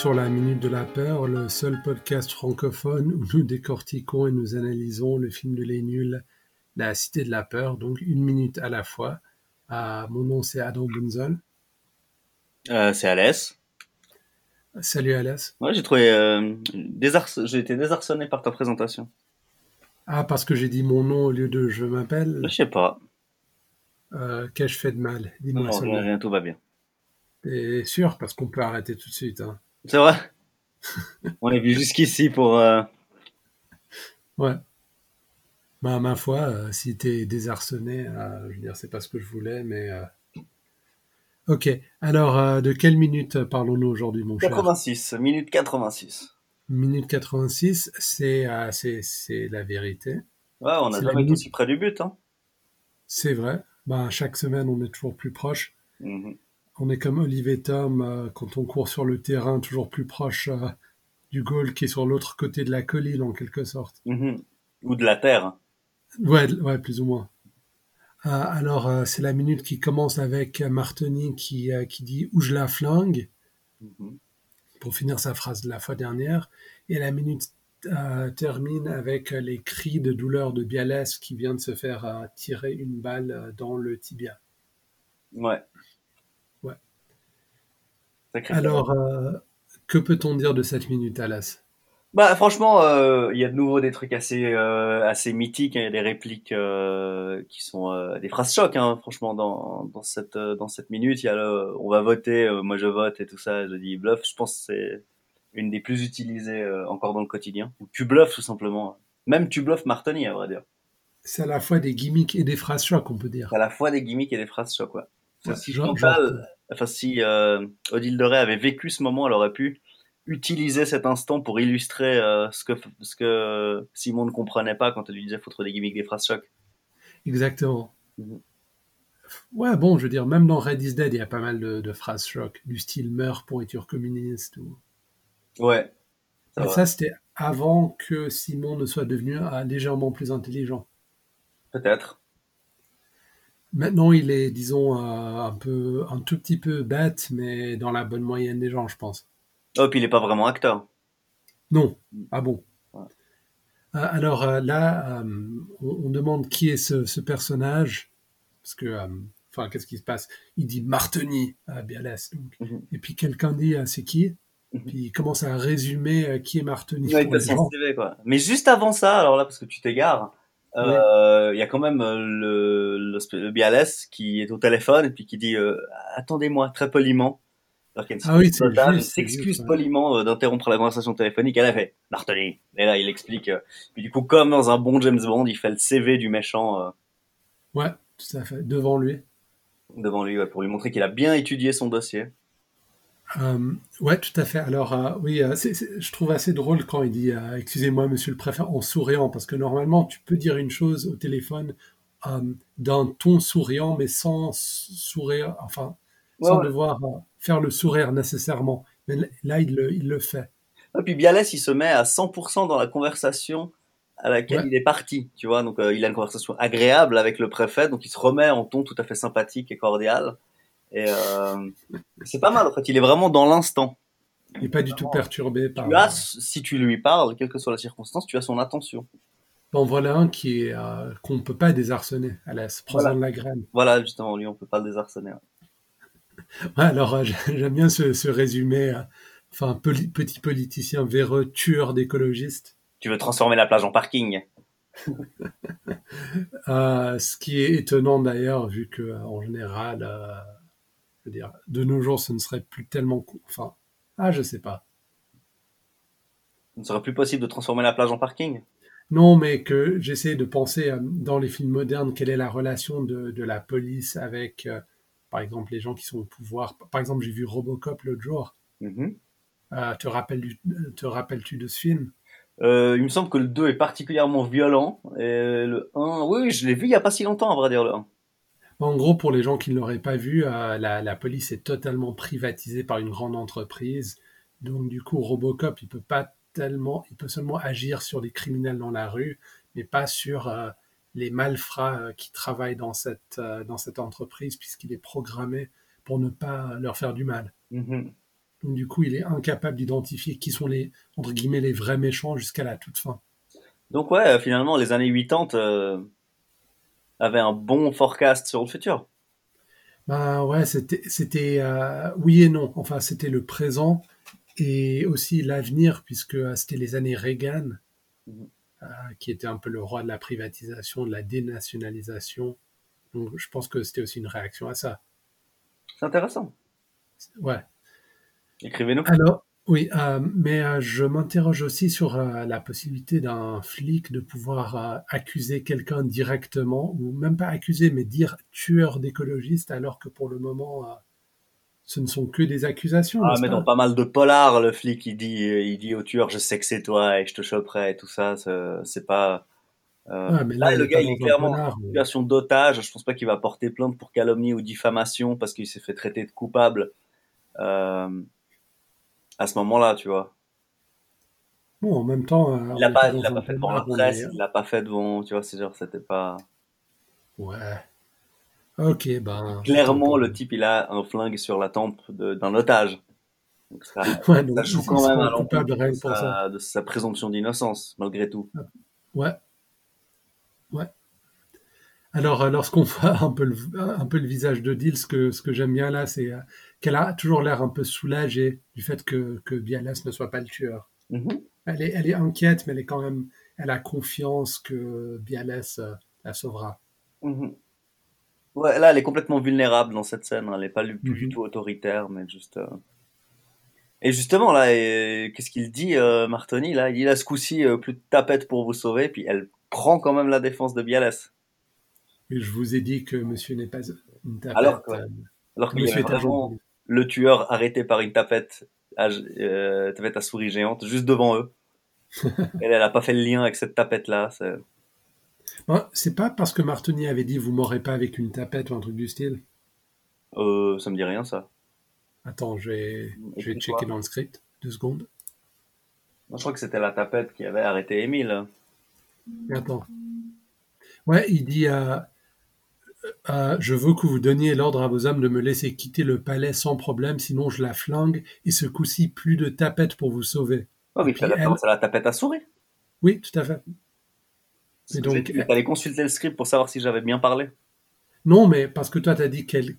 Sur la Minute de la Peur, le seul podcast francophone où nous décortiquons et nous analysons le film de Les Nuls, La Cité de la Peur, donc une minute à la fois. Ah, mon nom c'est Adam Bunzel. Euh, c'est Alès. Salut Alès. Ouais, j'ai trouvé euh, j'ai été désarçonné par ta présentation. Ah, parce que j'ai dit mon nom au lieu de je m'appelle. Je sais pas. Euh, Qu'ai-je fait de mal? Dis-moi rien, tout va bien. T'es sûr? Parce qu'on peut arrêter tout de suite. Hein. C'est vrai. On est venu jusqu'ici pour. euh, Ouais. Bah, ma foi, euh, si t'es désarçonné, euh, je veux dire, c'est pas ce que je voulais, mais. euh, Ok. Alors, euh, de quelle minute parlons-nous aujourd'hui, mon cher? 86, minute 86. Minute 86, c'est euh, c'est c'est la vérité. Ouais, on a jamais été aussi près du but. Hein. C'est vrai. Bah, chaque semaine, on est toujours plus proche. Mhm. On est comme Olivier Tom euh, quand on court sur le terrain, toujours plus proche euh, du goal qui est sur l'autre côté de la colline, en quelque sorte. Mhm. Ou de la terre. Ouais, ouais, plus ou moins. Euh, alors, euh, c'est la minute qui commence avec Martoni qui, euh, qui dit « Où je la flingue Mhm. » pour finir sa phrase de la fois dernière. Et la minute termine avec les cris de douleur de Bialès qui vient de se faire tirer une balle dans le tibia. Ouais. Sacré Alors, euh, que peut-on dire de cette minute, Alas? Bah franchement, euh, il y a de nouveau des trucs assez euh, assez mythiques. hein. Il y a des répliques euh, qui sont euh, des phrases chocs. Hein, franchement, dans dans cette dans cette minute, il y a le, on va voter, euh, moi je vote et tout ça. Je dis bluff. Je pense que c'est une des plus utilisées euh, encore dans le quotidien. Ou tu bluffes tout simplement. Même tu bluffes Martoni, à vrai dire. C'est à la fois des gimmicks et des phrases chocs, on peut dire. À la fois des gimmicks et des phrases chocs. Ouais. Ouais, si Chantal, enfin si euh, Odile de Ray avait vécu ce moment, elle aurait pu utiliser cet instant pour illustrer euh, ce que ce que Simon ne comprenait pas quand elle lui disait foutre des gimmicks, des phrases chocs. Exactement. Mhm. Ouais, bon, je veux dire, même dans Red is Dead, il y a pas mal de, de phrases chocs, du style meurt pourriture communiste. Ou... Ouais. Ça ça, c'était avant que Simon ne soit devenu légèrement plus intelligent. Peut-être. Maintenant, il est, disons, euh, un peu, un tout petit peu bête, mais dans la bonne moyenne des gens, je pense. Oh, puis il est pas vraiment acteur. Non. Ah bon. Ouais. Euh, alors euh, là, on, on demande qui est ce, ce personnage, parce que, enfin, qu'est-ce qui se passe? Il dit Marteni à Bialès. donc. Mhm. Et puis quelqu'un dit c'est qui? Mhm. Puis il commence à résumer qui est Marteni Ouais, pour les gens. Quoi. Mais juste avant ça, alors là, parce que tu t'égares, euh, il y a quand même euh, le, le, le Bialès qui est au téléphone et puis qui dit euh, attendez-moi très poliment. Alors une Ah oui, s'excuse ouais. poliment d'interrompre la conversation téléphonique. Elle a fait Martoni. Et là, il explique. euh, puis du coup, comme dans un bon James Bond, il fait le CV du méchant euh, Ouais, tout à fait, devant lui. devant lui ouais, pour lui montrer qu'il a bien étudié son dossier. Euh, ouais, tout à fait. Alors, euh, oui, euh, je trouve assez drôle quand il dit euh, Excusez-moi, monsieur le préfet, en souriant, parce que normalement, tu peux dire une chose au téléphone d'un ton souriant, mais sans sourire, enfin, Ouais, sans ouais. devoir faire le sourire nécessairement. Mais là, il le, il le fait. Et puis Bialès, il se met à 100% dans la conversation à laquelle Ouais. il est parti, tu vois. Donc il a une conversation agréable avec le préfet, donc il se remet en ton tout à fait sympathique et cordial. Et euh, c'est pas mal en fait. Il est vraiment dans l'instant. Il n'est pas du tout perturbé par. Tu as, si tu lui parles, quelle que soit la circonstance, tu as son attention. Bon, voilà un qui est euh, qu'on ne peut pas désarçonner. Allez, prends-en Voilà. de la graine. Voilà, justement, lui, on peut pas le désarçonner. Ouais, alors, euh, j'aime bien ce, ce résumé. euh, Enfin, poli- petit politicien véreux, tueur d'écologistes. Tu veux transformer la plage en parking. Euh, ce qui est étonnant d'ailleurs, vu que en général, dire, de nos jours, ce ne serait plus tellement, enfin, ah, je sais pas. Il ne serait plus possible de transformer la plage en parking? Non, mais que j'essaie de penser euh, dans les films modernes, quelle est la relation de, de la police avec, euh, par exemple, les gens qui sont au pouvoir. Par exemple, j'ai vu Robocop l'autre jour. Mhm. Euh, te rappelles-tu te rappelles-tu de ce film? Euh, il me semble que le 2 est particulièrement violent. Et le 1, oui, je l'ai vu il y a pas si longtemps, à vrai dire, le 1. En gros, pour les gens qui ne l'auraient pas vu, euh, la, la police est totalement privatisée par une grande entreprise. Donc, du coup, Robocop, il peut pas tellement, il peut seulement agir sur les criminels dans la rue, mais pas sur euh, les malfrats euh, qui travaillent dans cette, dans cette entreprise, puisqu'il est programmé pour ne pas leur faire du mal. Mhm. Donc du coup, il est incapable d'identifier qui sont les entre guillemets les vrais méchants jusqu'à la toute fin. Donc ouais, finalement, les années 80 euh, avaient un bon forecast sur le futur. Ben ouais, c'était c'était euh, oui et non. Enfin, c'était le présent et aussi l'avenir puisque euh, c'était les années Reagan euh, qui était un peu le roi de la privatisation, de la dénationalisation. Donc je pense que c'était aussi une réaction à ça. C'est intéressant. Ouais. Écrivez-nous. Alors, oui, euh, mais euh, je m'interroge aussi sur euh, la possibilité d'un flic de pouvoir accuser quelqu'un directement, ou même pas accuser, mais dire tueur d'écologistes, alors que pour le moment, ce ne sont que des accusations. Ah, mais pas? dans pas mal de polars, le flic, il dit, il dit au tueur, je sais que c'est toi et je te choperai et tout ça. C'est pas. Ouais, mais là, là, le gars, il est clairement polar, en mais- situation d'otage. Je pense pas qu'il va porter plainte pour calomnie ou diffamation parce qu'il s'est fait traiter de coupable euh, à ce moment-là, tu vois. Bon, en même temps, euh, Il l'a est pas, il fait devant la presse, il l'a pas fait devant, tu vois, c'est genre, c'était pas. Ouais. Ok, ben. Clairement, le type, il a un flingue sur la tempe d'un otage. Donc ça, Ouais, donc, ça joue quand même à l'encontre de, sa- de sa présomption d'innocence, malgré tout. Ouais. Ouais. Alors, euh, lorsqu'on voit un peu le, un peu le visage de Deal, ce que, ce que j'aime bien là, c'est euh, qu'elle a toujours l'air un peu soulagée du fait que, que Bialas ne soit pas le tueur. Mhm. Elle est, elle est inquiète, mais elle est quand même, elle a confiance que Bialas euh, la sauvera. Mhm. Ouais, là, elle est complètement vulnérable dans cette scène. hein. Elle est pas du, Mhm. tout autoritaire, mais juste. euh, Et justement, là, qu'est-ce qu'il dit, euh, Martoni Là, il dit là, ce coup-ci, plus de tapette pour vous sauver. Puis elle prend quand même la défense de Bialès. Et je vous ai dit que monsieur n'est pas une tapette. Alors que- Alors monsieur est vraiment. Le tueur arrêté par une tapette à, euh, tapette à souris géante juste devant eux. elle, elle a pas fait le lien avec cette tapette-là. c'est- Bon, c'est pas parce que Martoni avait dit vous m'aurez pas avec une tapette ou un truc du style? Euh, ça me dit rien, ça. Attends, je vais, je vais checker dans le script. Deux secondes. Moi, je crois que c'était la tapette qui avait arrêté Émile. Attends. Ouais, il dit euh, Je veux que vous donniez l'ordre à vos hommes de me laisser quitter le palais sans problème, sinon je la flingue, et ce coup-ci, plus de tapette pour vous sauver. Oh oui, puis tu as la tapette à souris. Oui, tout à fait. Et donc, tu allais consulter le script pour savoir si j'avais bien parlé. Non, mais parce que toi, tu as dit qu'elle.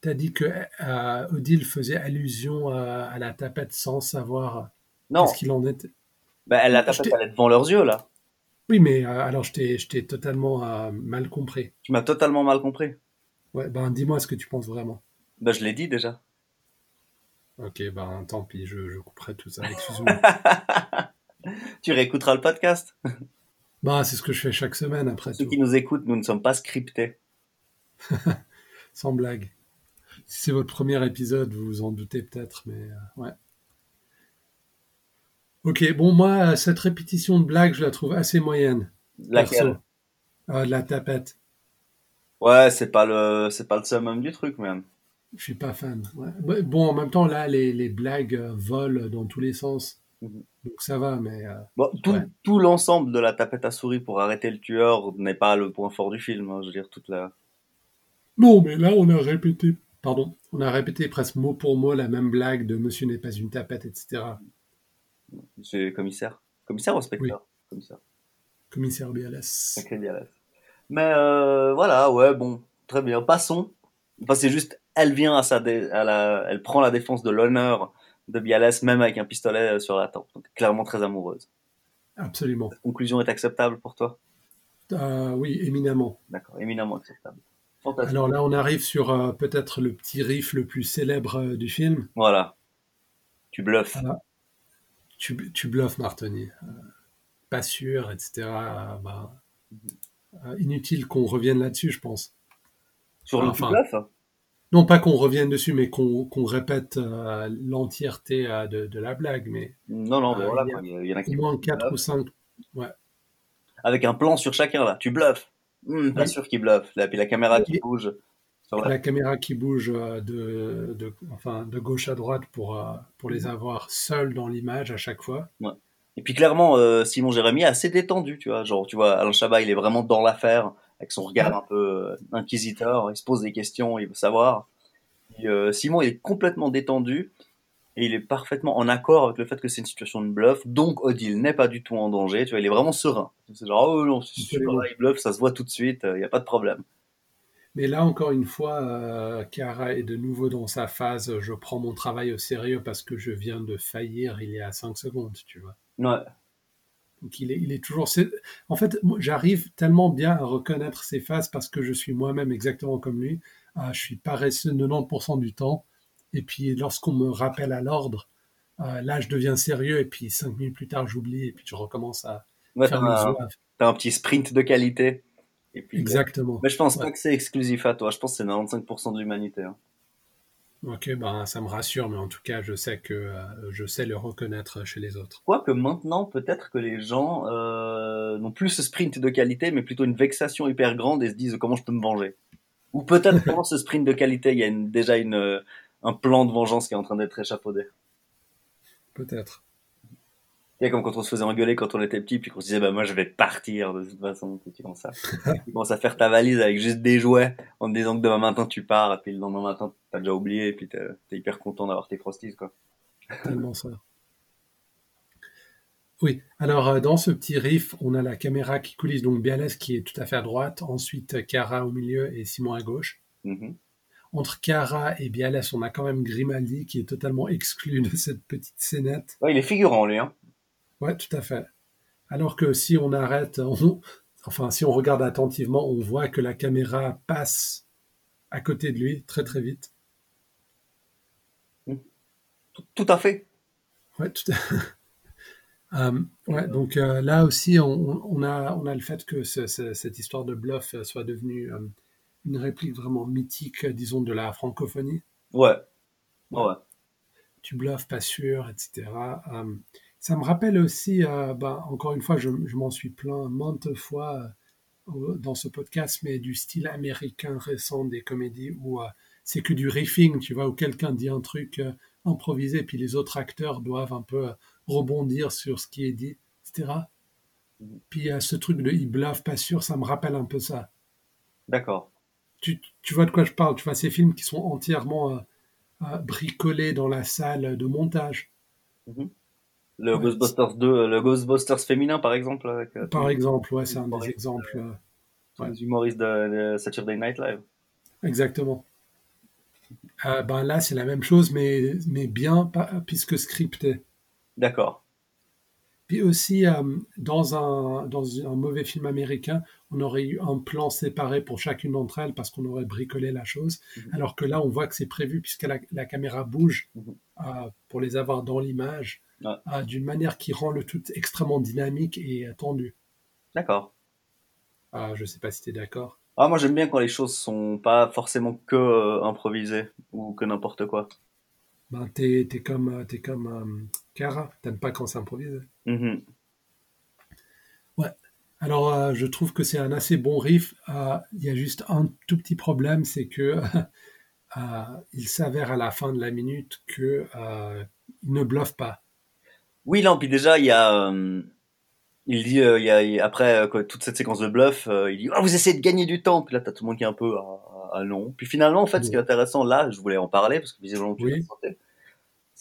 T'as dit que euh, Odile faisait allusion à, à la tapette sans savoir Non, ce qu'il en était. elle, la tapette, elle est devant leurs yeux, là. Oui, mais euh, alors je t'ai totalement euh, mal compris. Tu m'as totalement mal compris. Ouais, ben dis-moi ce que tu penses vraiment. Bah, je l'ai dit déjà. Ok, ben tant pis, je, je couperai tout ça. Excuse-moi. Tu réécouteras le podcast. bah, c'est ce que je fais chaque semaine après Ceux tout, qui nous écoutent, nous ne sommes pas scriptés. sans blague. Si c'est votre premier épisode, vous vous en doutez peut-être, mais euh, ouais. Ok, bon, moi, cette répétition de blague, je la trouve assez moyenne. Laquelle? Euh, de la tapette. Ouais, c'est pas le, c'est pas le summum du truc, même. Je suis pas fan. ouais. Ouais, Bon, en même temps, là, les, les blagues euh, volent dans tous les sens. Mhm. Donc ça va, mais euh, Bon, tout, Ouais. tout l'ensemble de la tapette à souris pour arrêter le tueur n'est pas le point fort du film. hein. Je veux dire, toute la. Non, mais là, on a répété, pardon, on a répété presque mot pour mot la même blague de Monsieur n'est pas une tapette, etc. Monsieur le commissaire. Commissaire ou inspecteur Commissaire. Commissaire Bialas. Bialès. Mais euh, voilà, ouais, bon, très bien. Passons. Enfin, c'est juste, elle vient à sa, dé- à la, elle prend la défense de l'honneur de Bialès, même avec un pistolet euh, sur la tempe. Donc, clairement très amoureuse. Absolument. Conclusion est acceptable pour toi? Euh, oui, éminemment. D'accord, éminemment acceptable. Fantastique. Alors là, on arrive sur euh, peut-être le petit riff le plus célèbre euh, du film. Voilà. Tu bluffes. Ah. Tu, tu bluffes, Martoni. Euh, pas sûr, etc. Euh, bah, euh, inutile qu'on revienne là-dessus, je pense. Sur le enfin. tu bluffes Non, pas qu'on revienne dessus, mais qu'on répète euh, l'entièreté euh, de, de la blague, mais Non, non, mais Ah, voilà, il y a- il y, en a au qui moins 4 bluffent. ou 5. Avec un plan sur chacun, là. Tu bluffes. Hum, pas Oui. sûr qu'il bluffe. Là, puis la caméra qui Oui. bouge. Sur la... Caméra qui bouge euh, de, de, enfin, de gauche à droite pour, euh, pour les avoir seuls dans l'image à chaque fois. Et puis clairement, euh, Simon Jérémy est assez détendu, tu vois. Genre, tu vois, Alain Chabat, il est vraiment dans l'affaire, avec son regard un peu inquisiteur. Il se pose des questions, il veut savoir. Et, euh, Simon, il est complètement détendu. et il est parfaitement en accord avec le fait que c'est une situation de bluff, donc Odile n'est pas du tout en danger, tu vois, il est vraiment serein. C'est genre, oh non, c'est super, il bluff, ça se voit tout de suite, il n'y a pas de problème. Mais là, encore une fois, euh, Kara est de nouveau dans sa phase, je prends mon travail au sérieux parce que je viens de faillir il y a 5 secondes, tu vois. Ouais. Donc il est, il est toujours... En fait, j'arrive tellement bien à reconnaître ses phases parce que je suis moi-même exactement comme lui. Ah, je suis paresseux 90% du temps et puis lorsqu'on me rappelle à l'ordre, euh, là je deviens sérieux et puis cinq minutes plus tard j'oublie et puis je recommence à faire un, T'as un petit sprint de qualité. Et puis, Exactement. Mais je pense pas que c'est exclusif à toi. Je pense que c'est 95% de l'humanité. Hein. Ok, ben ça me rassure, mais en tout cas, je sais que euh, je sais le reconnaître chez les autres. Quoique maintenant, peut-être que les gens euh, n'ont plus ce sprint de qualité, mais plutôt une vexation hyper grande et se disent comment je peux me venger? Ou peut-être pendant ce sprint de qualité, il y a déjà une, un plan de vengeance qui est en train d'être échafaudé. Peut-être. Comme quand on se faisait engueuler quand on était petit, puis qu'on se disait, bah, moi, je vais partir de toute façon. tu commences à, tu commences à faire ta valise avec juste des jouets, en te disant que demain matin, tu pars, et puis le lendemain matin, t'as déjà oublié, et puis t'es, es hyper content d'avoir tes frosties, quoi. Tellement ça. Oui, alors euh, dans ce petit riff, on a la caméra qui coulisse, donc Bialès qui est tout à fait à droite, ensuite Cara au milieu et Simon à gauche. Mm-hmm entre Cara et Bialès, on a quand même Grimaldi qui est totalement exclu de cette petite scénette. Ouais, il est figurant, lui. Hein. Ouais, tout à fait. Alors que si on arrête, enfin, si on regarde attentivement, on voit que la caméra passe à côté de lui très très vite. Tout, à fait. Ouais, tout à fait. Euh, ouais, donc euh, là aussi, on, a, on a le fait que cette histoire de bluff soit devenue euh, une réplique vraiment mythique, disons, de la francophonie. Ouais. Ouais. Tu bluffes, pas sûr, etc. Euh, ça me rappelle aussi, euh, bah, encore une fois, je, m'en suis plaint maintes fois euh, dans ce podcast, mais du style américain récent des comédies où c'est que du riffing, tu vois, où quelqu'un dit un truc improvisé, puis les autres acteurs doivent un peu rebondir sur ce qui est dit, etc. Puis ce truc de il bluffe, pas sûr, ça me rappelle un peu ça. D'accord tu, vois de quoi je parle. Tu vois ces films qui sont entièrement euh, euh, bricolés dans la salle de montage. Mhm. Le Ghostbusters 2, le Ghostbusters féminin par exemple. Euh, par exemple, ouais, c'est un des exemples. Les humoristes de, Saturday Night Live. Exactement. ben là, c'est la même chose, mais, mais bien, puisque scripté. D'accord. Puis aussi, euh, dans, un, dans un mauvais film américain, on aurait eu un plan séparé pour chacune d'entre elles parce qu'on aurait bricolé la chose. Mhm. Alors que là, on voit que c'est prévu puisque la, caméra bouge mhm. euh, pour les avoir dans l'image euh, d'une manière qui rend le tout extrêmement dynamique et tendu. D'accord. je ne sais pas si tu es d'accord. Ah, moi, j'aime bien quand les choses sont pas forcément que improvisées ou que n'importe quoi ben, t'es es comme, es comme euh, Cara, t'aimes pas quand c'est improvisé. Mm-hmm. Ouais. Alors, euh, je trouve que c'est un assez bon riff. Euh, il y a juste un tout petit problème, c'est que il s'avère à la fin de la minute que il ne bluffe pas. Oui, là, puis déjà, il y a. il dit, il y a, après toute cette séquence de bluff, il dit oh, Vous essayez de gagner du temps. Puis là, t'as tout le monde qui est un peu ah non. Puis finalement, en fait, ce qui est intéressant là, je voulais en parler parce que visiblement tu oui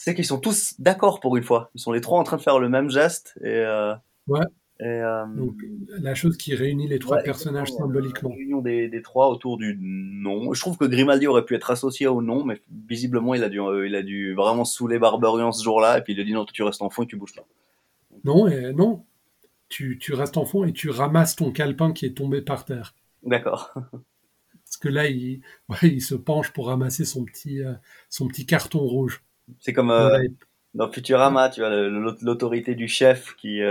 c'est qu'ils sont tous d'accord pour une fois. Ils sont les trois en train de faire le même geste. Et, euh, ouais. Et, euh, Donc, la chose qui réunit les trois personnages symboliquement. La réunion des, des, trois autour du nom. Je trouve que Grimaldi aurait pu être associé au nom, mais visiblement il a dû, euh, il a dû vraiment saouler Barbarian ce jour-là, et puis il a dit non, tu restes en fond et tu bouges pas. Non, et non. Tu, tu restes en fond et tu ramasses ton calepin qui est tombé par terre. D'accord. Parce que là, il, ouais, il se penche pour ramasser son petit, euh, son petit carton rouge. C'est comme dans Futurama, tu vois, l'autorité du chef qui.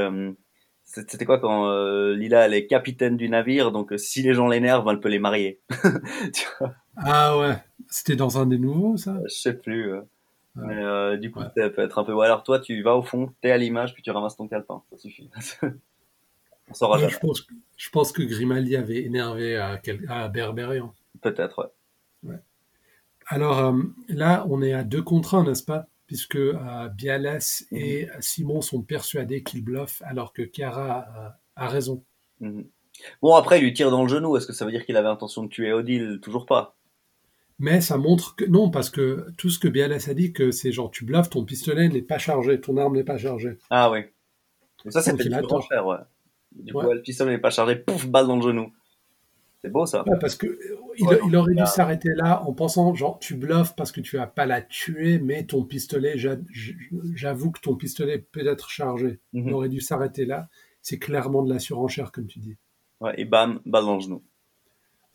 Euh, c'était quoi quand euh, Lila elle est capitaine du navire, donc si les gens l'énervent, elle peut les marier. ah ouais, c'était dans un des nouveaux ça? Je sais plus. Mais du coup, ça peut être un peu. alors toi, tu vas au fond, t'es à l'image, puis tu ramasses ton calepin, ça suffit. On saura Je pense, je pense que Grimaldi avait énervé à, à Berberian. Peut-être, ouais. Alors euh, là, on est à deux contre un, n'est-ce pas? Puisque euh, Bialès mhm. et Simon sont persuadés qu'il bluffe, alors que Chiara euh, a raison. Mhm. Bon, après, il lui tire dans le genou. Est-ce que ça veut dire qu'il avait intention de tuer Odile? Toujours pas. Mais ça montre que non, parce que tout ce que BLS a dit, que c'est genre tu bluffes, ton pistolet n'est pas chargé, ton arme n'est pas chargée. Ah oui. Donc ça, c'est du cher, ouais. Du coup, le pistolet n'est pas chargé, pouf, balle dans le genou. C'est beau, ça. Ouais, parce que euh, il, Ouais, il aurait dû s'arrêter là en pensant genre tu bluffes parce que tu vas pas la tuer, mais ton pistolet, j'a- j'avoue que ton pistolet peut être chargé. Il Mhm. aurait dû s'arrêter là. C'est clairement de la surenchère, comme tu dis. Ouais, et bam, balle dans le genou.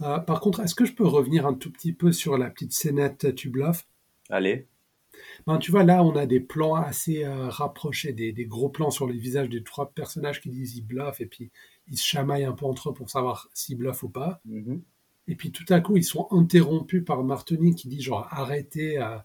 Euh, par contre, est-ce que je peux revenir un tout petit peu sur la petite scénette tu bluffes? Allez. Ben, tu vois, là, on a des plans assez euh, rapprochés, des, des gros plans sur les visages des trois personnages qui disent ils bluffent et puis ils se chamaillent un peu entre eux pour savoir s'ils bluffent ou pas. Mhm. Et puis tout à coup, ils sont interrompus par Martoni qui dit genre arrêtez, euh,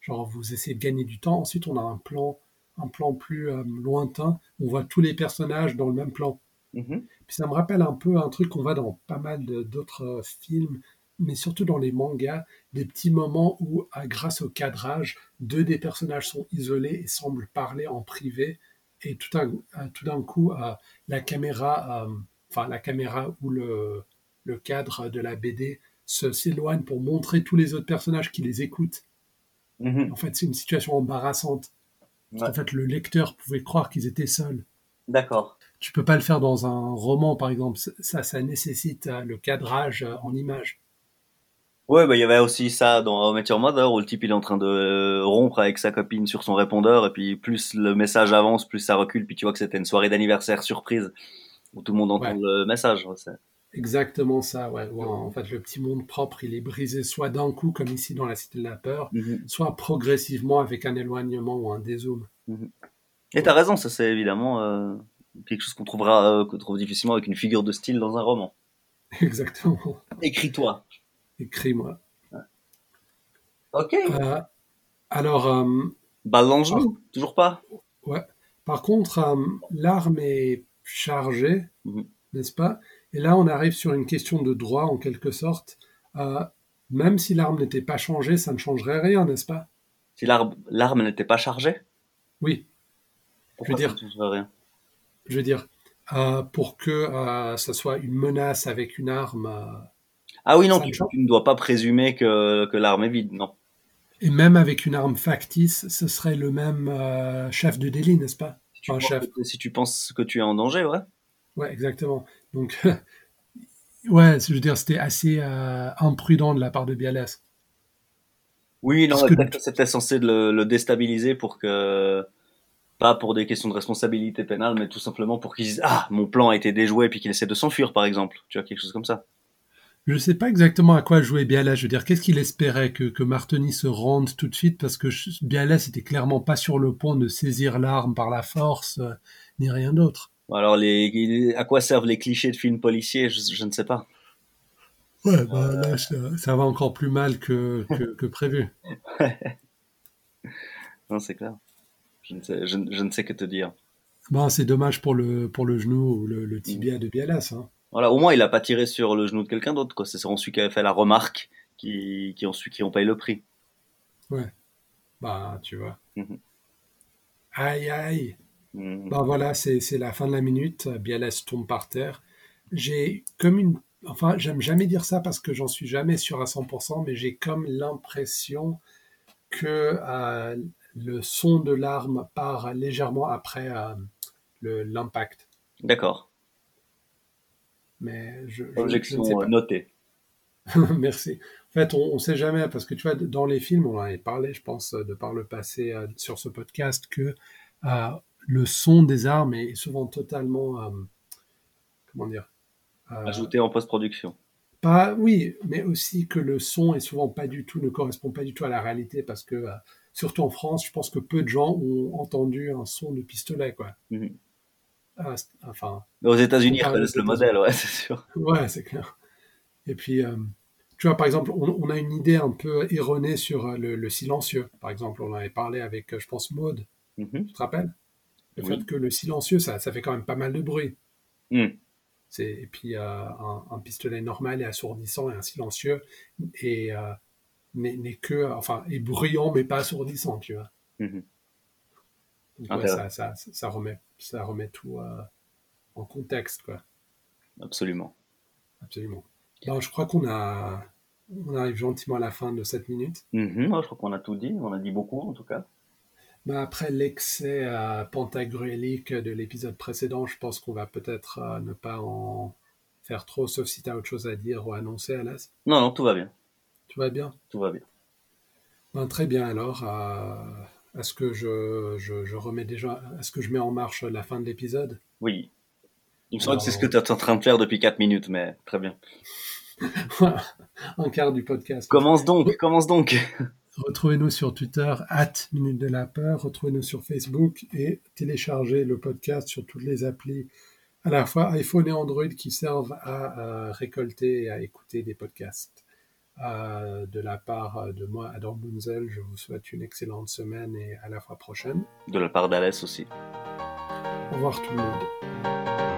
genre vous essayez de gagner du temps. Ensuite, on a un plan, un plan plus euh, lointain. On voit tous les personnages dans le même plan. Mhm. Puis ça me rappelle un peu un truc qu'on voit dans pas mal d'autres euh, films, mais surtout dans les mangas, des petits moments où, grâce au cadrage, deux des personnages sont isolés et semblent parler en privé, et tout d'un tout d'un coup, euh, la caméra, euh, enfin la caméra ou le, le cadre de la BD se s'éloigne pour montrer tous les autres personnages qui les écoutent. Mhm. En fait, c'est une situation embarrassante. Ouais. En fait, le lecteur pouvait croire qu'ils étaient seuls. D'accord. Tu peux pas le faire dans un roman, par exemple. Ça, ça nécessite euh, le cadrage en image. Ouais, bah, il y avait aussi ça dans How I Met Your Mother où le type il est en train de euh, rompre avec sa copine sur son répondeur et puis plus le message avance, plus ça recule, puis tu vois que c'était une soirée d'anniversaire surprise où tout le monde entend Ouais. le message. Ouais, Exactement ça, ouais. En fait, le petit monde propre, il est brisé soit d'un coup, comme ici dans la Cité de la Peur, soit progressivement avec un éloignement ou un dézoom. Et t'as raison, ça c'est évidemment euh, quelque chose qu'on trouvera, euh, qu'on trouve difficilement avec une figure de style dans un roman. Exactement. Écris-toi. Écris-moi. Ok. Euh, alors, euh, genou, toujours pas. ouais. Par contre, euh, l'arme est chargée, Mhm. n'est-ce pas? Et là, on arrive sur une question de droit, en quelque sorte. Euh, même si l'arme n'était pas changée, ça ne changerait rien, n'est-ce pas? Si l'arme n'était pas chargée, Oui. pourquoi Je veux ça ne changerait rien? Je veux dire, euh, pour que euh, ça soit une menace avec une arme, euh, Ah oui, non, tu, ne dois pas présumer que, que l'arme est vide, non. et même avec une arme factice, ce serait le même euh, chef de délit, n'est-ce pas? Si tu, Enfin, chef. que, si tu penses que tu es en danger, ouais. Ouais, exactement. Donc, ouais, je veux dire, c'était assez euh, imprudent de la part de Bialès. Oui, non, Parce que- c'était censé le, le déstabiliser pour que, pas pour des questions de responsabilité pénale, mais tout simplement pour qu'il dise, ah, mon plan a été déjoué, puis qu'il essaie de s'enfuir, par exemple. Tu vois, quelque chose comme ça. Je ne sais pas exactement à quoi jouait Bialès. Je veux dire, qu'est-ce qu'il espérait que, que Martoni se rende tout de suite? Parce que je- Bialès était clairement pas sur le point de saisir l'arme par la force, euh, ni rien d'autre. Alors, les, à quoi servent les clichés de films policiers? Je, je ne sais pas. Ouais, bah, là, ça, ça va encore plus mal que, que, que prévu. Non, c'est clair. Je ne, sais, je, ne- je ne sais que te dire. Bon, c'est dommage pour le, pour le genou ou le, le tibia de Bialès. Hein. Voilà, au moins, il a pas tiré sur le genou de quelqu'un d'autre, quoi. C'est celui qui avait fait la remarque qui, qui, ont, su- qui ont payé le prix. Bah, tu vois. Mhm. Aïe, aïe. Mhm. Bah voilà, c'est c'est la fin de la minute. Bialès tombe par terre. J'ai comme une... Enfin, j'aime jamais dire ça parce que j'en suis jamais sûr à 100%, mais j'ai comme l'impression que euh, le son de l'arme part légèrement après euh, le- l'impact. D'accord. Mais je, je- je Objection ne sais euh, pas. notée. Merci. En fait, on ne sait jamais, parce que tu vois, dans les films, on en avait parlé, je pense, de par le passé euh, sur ce podcast, que euh, le son des armes est souvent totalement, euh, comment dire, euh, Ajouté en post-production. pas, oui, mais aussi que le son est souvent pas du tout, ne correspond pas du tout à la réalité, parce que, euh, surtout en France, je pense que peu de gens ont entendu un son de pistolet, quoi. Mhm. C'est- enfin, Mais aux États-Unis, ils reconnaissent le modèle, ouais, c'est sûr. Ouais, c'est clair. Et puis, euh, tu vois, par exemple, on, on a une idée un peu erronée sur euh, le, le silencieux. Par exemple, on avait parlé avec, euh, je pense, Maud, Mhm. tu te rappelles? Le Oui. fait que le silencieux, ça, ça fait quand même pas mal de bruit. Mm. C'est, et puis, euh, un, un pistolet normal est assourdissant et un silencieux est, euh, n'est, n'est que, enfin, est bruyant mais pas assourdissant, tu vois. Mhm. Donc, ouais, ça, ça, ça, remet, ça remet tout euh, en contexte, quoi. Absolument. Absolument. Ben, je crois qu'on a, On arrive gentiment à la fin de cette minute. Mhm, je crois qu'on a tout dit, on a dit beaucoup en tout cas. Mais après l'excès euh, pentagruélique de l'épisode précédent, je pense qu'on va peut-être euh, ne pas en faire trop, sauf si tu as autre chose à dire ou à annoncer, Alas. Non, non, tout va bien. Tout va bien? Tout va bien. Ben, très bien alors. Euh, est-ce que je, je, je remets déjà, est-ce que je mets en marche la fin de l'épisode Oui. Il me semble que c'est ce que tu es en train de faire depuis 4 minutes, mais très bien. Un quart du podcast. Commence donc, commence donc. Retrouvez-nous sur Twitter, at Minute de la Peur. Retrouvez-nous sur Facebook et téléchargez le podcast sur toutes les applis, à la fois iPhone et Android, qui servent à, récolter et à écouter des podcasts. Euh, de la part de moi, Adam Bunzel, je vous souhaite une excellente semaine et à la fois prochaine. De la part d'Alès aussi. Au revoir tout le monde.